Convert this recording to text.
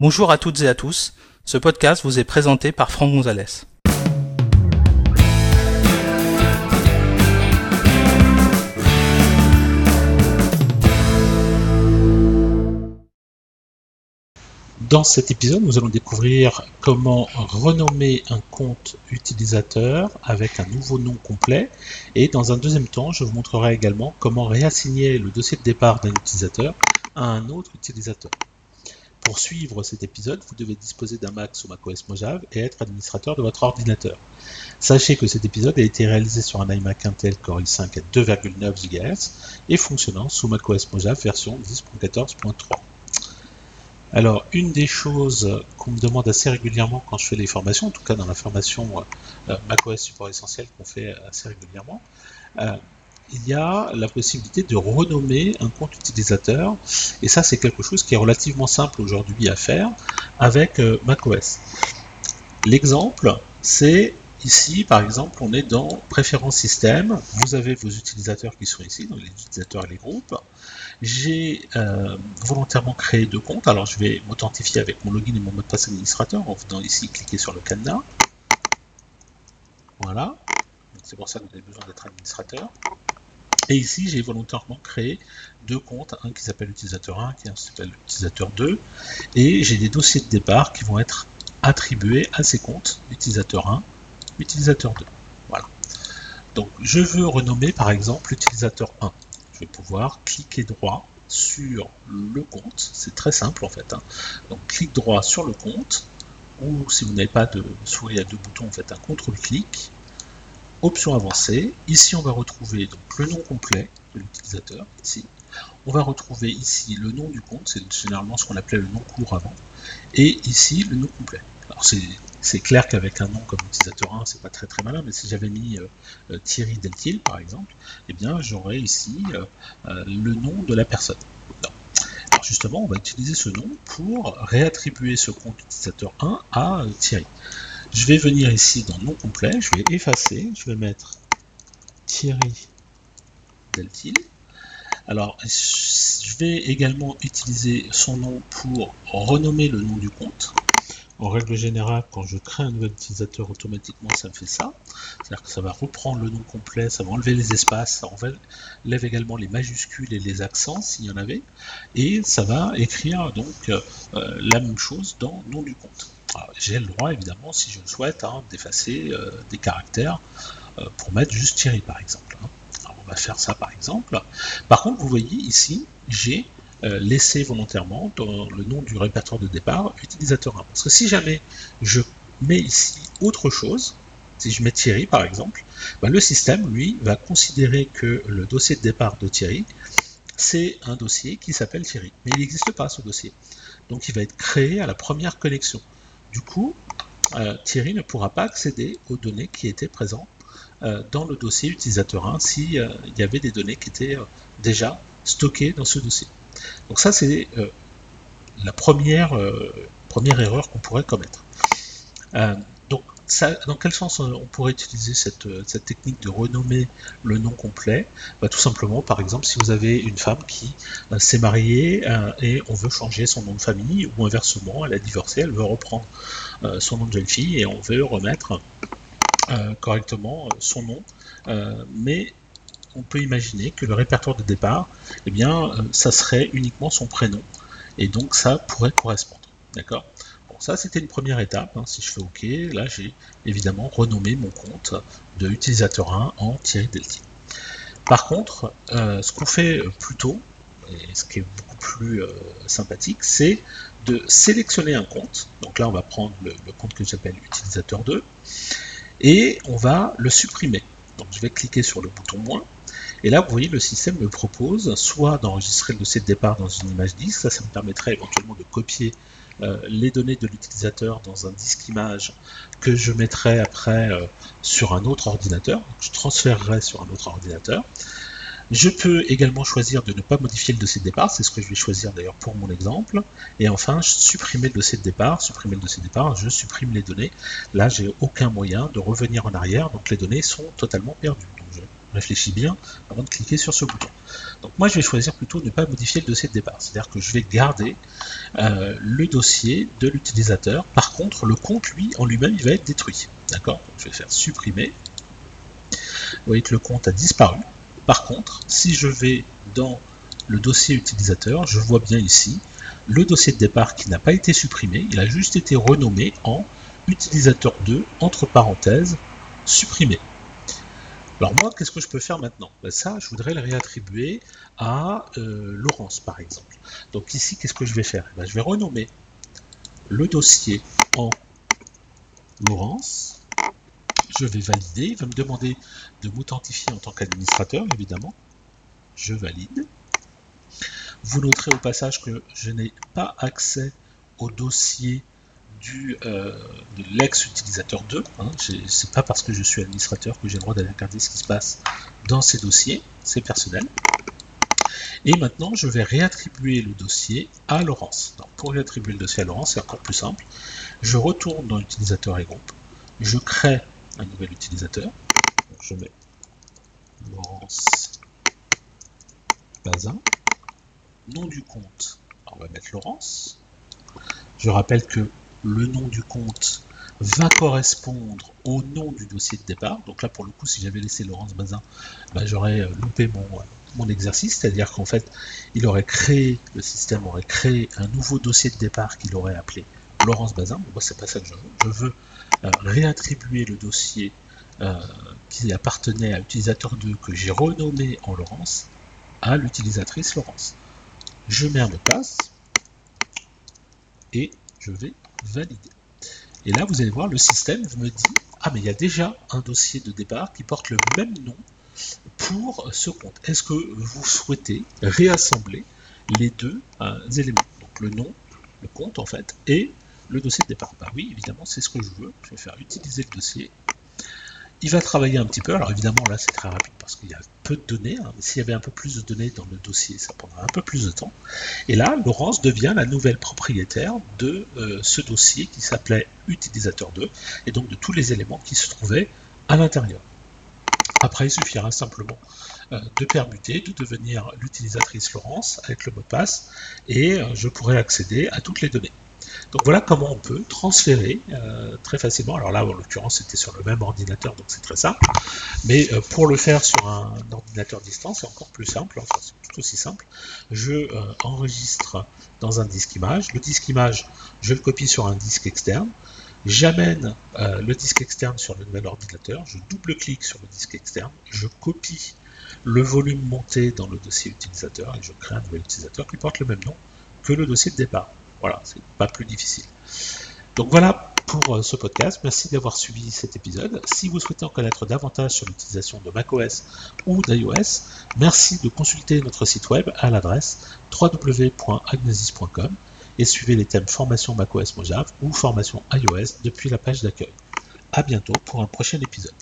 Bonjour à toutes et à tous. Ce podcast vous est présenté par Franck Gonzalez. Dans cet épisode, nous allons découvrir comment renommer un compte utilisateur avec un nouveau nom complet. Et dans un deuxième temps, je vous montrerai également comment réassigner le dossier de départ d'un utilisateur à un autre utilisateur. Pour suivre cet épisode, vous devez disposer d'un Mac sous macOS Mojave et être administrateur de votre ordinateur. Sachez que cet épisode a été réalisé sur un iMac Intel Core i5 à 2,9 GHz et fonctionnant sous macOS Mojave version 10.14.3. Alors, une des choses qu'on me demande assez régulièrement quand je fais les formations, en tout cas dans la formation euh, macOS Support Essentiel qu'on fait assez régulièrement, euh, il y a la possibilité de renommer un compte utilisateur. Et ça, c'est quelque chose qui est relativement simple aujourd'hui à faire avec euh, macOS. L'exemple, c'est ici, par exemple, on est dans Préférences système. Vous avez vos utilisateurs qui sont ici, donc les utilisateurs et les groupes. J'ai euh, volontairement créé deux comptes. Alors, je vais m'authentifier avec mon login et mon mot de passe administrateur en venant ici cliquer sur le cadenas. Voilà. Pour ça vous avez besoin d'être administrateur. Et ici, j'ai volontairement créé deux comptes, un qui s'appelle utilisateur 1, qui s'appelle utilisateur 2, et j'ai des dossiers de départ qui vont être attribués à ces comptes, utilisateur 1, utilisateur 2. Voilà. Donc, je veux renommer par exemple utilisateur 1. Je vais pouvoir cliquer droit sur le compte, c'est très simple en fait. Hein. Donc, clic droit sur le compte, ou si vous n'avez pas de souris à deux boutons, vous faites un contrôle-clic, option avancée. Ici, on va retrouver le nom complet de l'utilisateur. Ici, on va retrouver ici le nom du compte, c'est généralement ce qu'on appelait le nom court avant, et ici le nom complet. Alors c'est clair qu'avec un nom comme utilisateur 1, c'est pas très très malin, mais si j'avais mis euh, euh, Thierry Deltil par exemple, eh bien j'aurais ici euh, le nom de la personne. Justement, on va utiliser ce nom pour réattribuer ce compte utilisateur 1 à Thierry. Je vais venir ici dans nom complet, je vais effacer, je vais mettre Thierry Deltil. Alors, je vais également utiliser son nom pour renommer le nom du compte. En règle générale, quand je crée un nouvel utilisateur, automatiquement, ça me fait ça. C'est-à-dire que ça va reprendre le nom complet, ça va enlever les espaces, ça enlève également les majuscules et les accents s'il y en avait, et ça va écrire donc euh, la même chose dans nom du compte. J'ai le droit, évidemment, si je le souhaite, hein, d'effacer euh, des caractères euh, pour mettre juste Thierry, par exemple. Hein. on va faire ça, par exemple. Par contre, vous voyez ici, j'ai euh, laissé volontairement dans le nom du répertoire de départ utilisateur 1. Parce que si jamais je mets ici autre chose, si je mets Thierry par exemple, bah, le système, lui, va considérer que le dossier de départ de Thierry, c'est un dossier qui s'appelle Thierry. Mais il n'existe pas ce dossier. Donc il va être créé à la première connexion. Du coup, euh, Thierry ne pourra pas accéder aux données qui étaient présentes euh, dans le dossier utilisateur 1 s'il euh, y avait des données qui étaient déjà stockées dans ce dossier. Donc ça, c'est la première, première erreur qu'on pourrait commettre dans quel sens on pourrait utiliser cette, technique de renommer le nom complet? Bah, Tout simplement, par exemple, si vous avez une femme qui euh, s'est mariée euh, et on veut changer son nom de famille, ou inversement, elle a divorcé, elle veut reprendre euh, son nom de jeune fille et on veut remettre correctement son nom, mais on peut imaginer que le répertoire de départ, eh bien, ça serait uniquement son prénom, et donc ça pourrait correspondre. D'accord? Ça, c'était une première étape. Hein. Si je fais OK, là, j'ai évidemment renommé mon compte de utilisateur 1 en Thierry Delty. Par contre, euh, ce qu'on fait euh, plutôt, et ce qui est beaucoup plus euh, sympathique, c'est de sélectionner un compte. Donc là, on va prendre le, compte que j'appelle utilisateur 2 et on va le supprimer. Donc je vais cliquer sur le bouton moins. Et là, vous voyez, le système me propose soit d'enregistrer le dossier de départ dans une image disque, ça, ça me permettrait éventuellement de copier euh, les données de l'utilisateur dans un disque image que je mettrai après euh, sur un autre ordinateur, je transférerai sur un autre ordinateur. Je peux également choisir de ne pas modifier le dossier de départ, c'est ce que je vais choisir d'ailleurs pour mon exemple. Et enfin, supprimer le dossier de départ. Supprimer le dossier de départ, je supprime les données. Là, j'ai aucun moyen de revenir en arrière, donc les données sont totalement perdues. Réfléchis bien avant de cliquer sur ce bouton. Donc moi je vais choisir plutôt de ne pas modifier le dossier de départ, c'est-à-dire que je vais garder euh, le dossier de l'utilisateur. Par contre, le compte, lui, en lui-même, il va être détruit. D'accord? Je vais faire supprimer. Vous voyez que le compte a disparu. Par contre, si je vais dans le dossier utilisateur, je vois bien ici le dossier de départ qui n'a pas été supprimé, il a juste été renommé en utilisateur 2, entre parenthèses, supprimé. Alors moi, qu'est-ce que je peux faire maintenant? Ben Ça, je voudrais le réattribuer à euh, Laurence, par exemple. Donc ici, qu'est-ce que je vais faire? Ben, Je vais renommer le dossier en Laurence. Je vais valider. Il va me demander de m'authentifier en tant qu'administrateur, évidemment. Je valide. Vous noterez au passage que je n'ai pas accès au dossier euh, de l'ex-utilisateur 2. Hein. C'est pas parce que je suis administrateur que j'ai le droit d'aller regarder ce qui se passe dans ces dossiers, c'est personnel. Et maintenant, je vais réattribuer le dossier à Laurence. Donc, pour réattribuer le dossier à Laurence, c'est encore plus simple. Je retourne dans l'utilisateur et groupe. Je crée un nouvel utilisateur. je mets Laurence Bazin. Nom du compte, on va mettre Laurence. Je rappelle que le nom du compte va correspondre au nom du dossier de départ. Donc là, pour le coup, si j'avais laissé Laurence Bazin, bah, j'aurais euh, loupé mon, euh, mon exercice, c'est-à-dire qu'en fait, il aurait créé, le système aurait créé un nouveau dossier de départ qu'il aurait appelé Laurence Bazin. moi, c'est pas ça que je veux. Je veux euh, réattribuer le dossier qui appartenait à l'utilisateur 2 que j'ai renommé en Laurence à l'utilisatrice Laurence. Je mets un mot de passe et je vais valider. Et là, vous allez voir, le système me dit Ah, mais il y a déjà un dossier de départ qui porte le même nom pour ce compte. Est-ce que vous souhaitez réassembler les deux euh, éléments? Donc le nom, le compte en fait, et le dossier de départ. Bah oui, évidemment, c'est ce que je veux. Je vais faire utiliser le dossier il va travailler un petit peu. Alors évidemment, là, c'est très rapide parce qu'il y a peu de données. Hein. S'il y avait un peu plus de données dans le dossier, ça prendrait un peu plus de temps. Et là, Laurence devient la nouvelle propriétaire de euh, ce dossier qui s'appelait utilisateur 2 et donc de tous les éléments qui se trouvaient à l'intérieur. Après, il suffira simplement euh, de permuter, de devenir l'utilisatrice Laurence avec le mot de passe et euh, je pourrai accéder à toutes les données. Donc voilà comment on peut transférer euh, très facilement. Alors là, en l'occurrence, c'était sur le même ordinateur, donc c'est très simple. Mais euh, pour le faire sur un ordinateur distant, c'est encore plus simple, enfin c'est tout aussi simple. Je euh, enregistre dans un disque image. Le disque image, je le copie sur un disque externe. J'amène le disque externe sur le nouvel ordinateur, je double-clique sur le disque externe, je copie le volume monté dans le dossier utilisateur et je crée un nouvel utilisateur qui porte le même nom que le dossier de départ. Voilà, c'est pas plus difficile. Donc voilà pour euh, ce podcast. Merci d'avoir suivi cet épisode. Si vous souhaitez en connaître davantage sur l'utilisation de macOS ou d'iOS, merci de consulter notre site web à l'adresse www.agnesis.com et suivez les thèmes formation macOS Mojave ou formation iOS depuis la page d'accueil. À bientôt pour un prochain épisode.